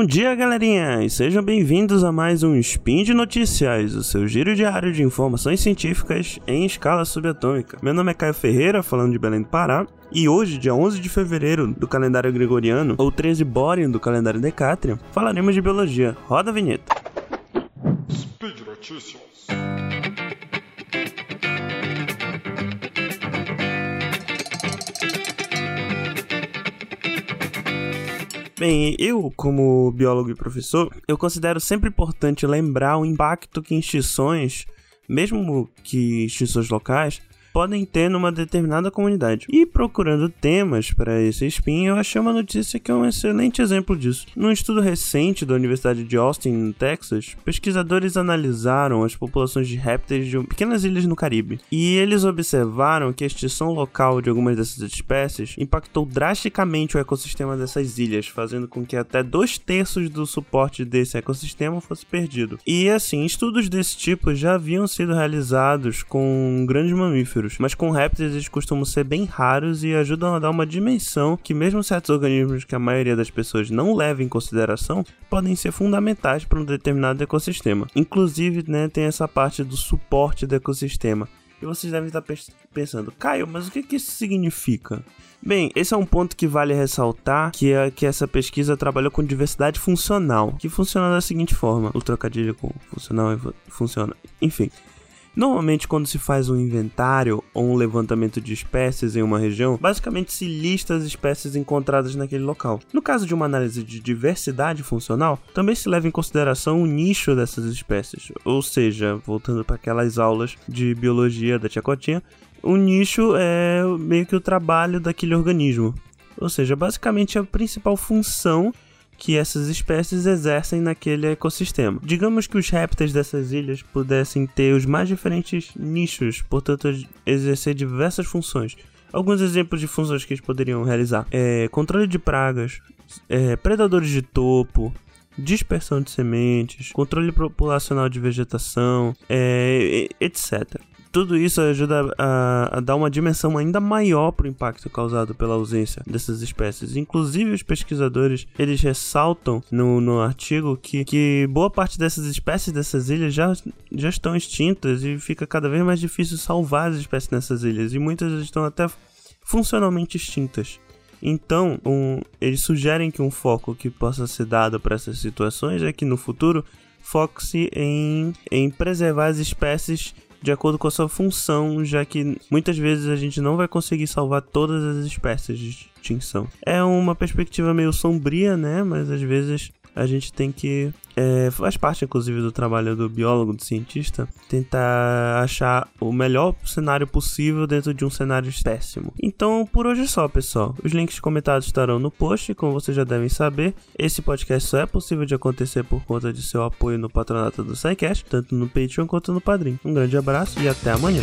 Bom dia, galerinha, e sejam bem-vindos a mais um Spin de Notícias, o seu giro diário de informações científicas em escala subatômica. Meu nome é Caio Ferreira, falando de Belém do Pará, e hoje, dia 11 de fevereiro do calendário gregoriano, ou 13 Borean do calendário Decatrian, falaremos de biologia. Roda a vinheta. Speed Notícias. Bem, eu, como biólogo e professor, eu considero sempre importante lembrar o impacto que extinções, mesmo que extinções locais, podem ter numa determinada comunidade. E procurando temas para esse spin, eu achei uma notícia que é um excelente exemplo disso. Num estudo recente da Universidade de Austin, no Texas, pesquisadores analisaram as populações de répteis de pequenas ilhas no Caribe. E eles observaram que a extinção local de algumas dessas espécies impactou drasticamente o ecossistema dessas ilhas, fazendo com que até dois terços do suporte desse ecossistema fosse perdido. E assim, estudos desse tipo já haviam sido realizados com grandes mamíferos mamíferos, mas com répteis eles costumam ser bem raros e ajudam a dar uma dimensão que mesmo certos organismos que a maioria das pessoas não leva em consideração podem ser fundamentais para um determinado ecossistema. Inclusive, né, tem essa parte do suporte do ecossistema. E vocês devem estar pensando, Caio, mas o que, que isso significa? Bem, esse é um ponto que vale ressaltar que é que essa pesquisa trabalhou com diversidade funcional, que funciona da seguinte forma: o trocadilho com funcional funciona. Enfim, Normalmente, quando se faz um inventário ou um levantamento de espécies em uma região, basicamente se lista as espécies encontradas naquele local. No caso de uma análise de diversidade funcional, também se leva em consideração o nicho dessas espécies, ou seja, voltando para aquelas aulas de biologia da Tia Cotinha, o nicho é meio que o trabalho daquele organismo. Ou seja, basicamente a principal função que essas espécies exercem naquele ecossistema. Digamos que os répteis dessas ilhas pudessem ter os mais diferentes nichos, portanto, exercer diversas funções. Alguns exemplos de funções que eles poderiam realizar: é, controle de pragas, é, predadores de topo, dispersão de sementes, controle populacional de vegetação, é, etc. Tudo isso ajuda a, a dar uma dimensão ainda maior para o impacto causado pela ausência dessas espécies. Inclusive, os pesquisadores eles ressaltam no, no artigo que, que boa parte dessas espécies dessas ilhas já, já estão extintas e fica cada vez mais difícil salvar as espécies nessas ilhas. E muitas estão até funcionalmente extintas. Então, um, eles sugerem que um foco que possa ser dado para essas situações é que no futuro foque-se em, em preservar as espécies de acordo com a sua função, já que muitas vezes a gente não vai conseguir salvar todas as espécies de extinção. É uma perspectiva meio sombria, né? Mas às vezes a gente tem que. É, faz parte, inclusive, do trabalho do biólogo, do cientista, tentar achar o melhor cenário possível dentro de um cenário péssimo. Então, por hoje é só, pessoal. Os links comentados estarão no post, como vocês já devem saber. Esse podcast só é possível de acontecer por conta de seu apoio no patronato do SciCast, tanto no Patreon quanto no Padrim. Um grande abraço e até amanhã.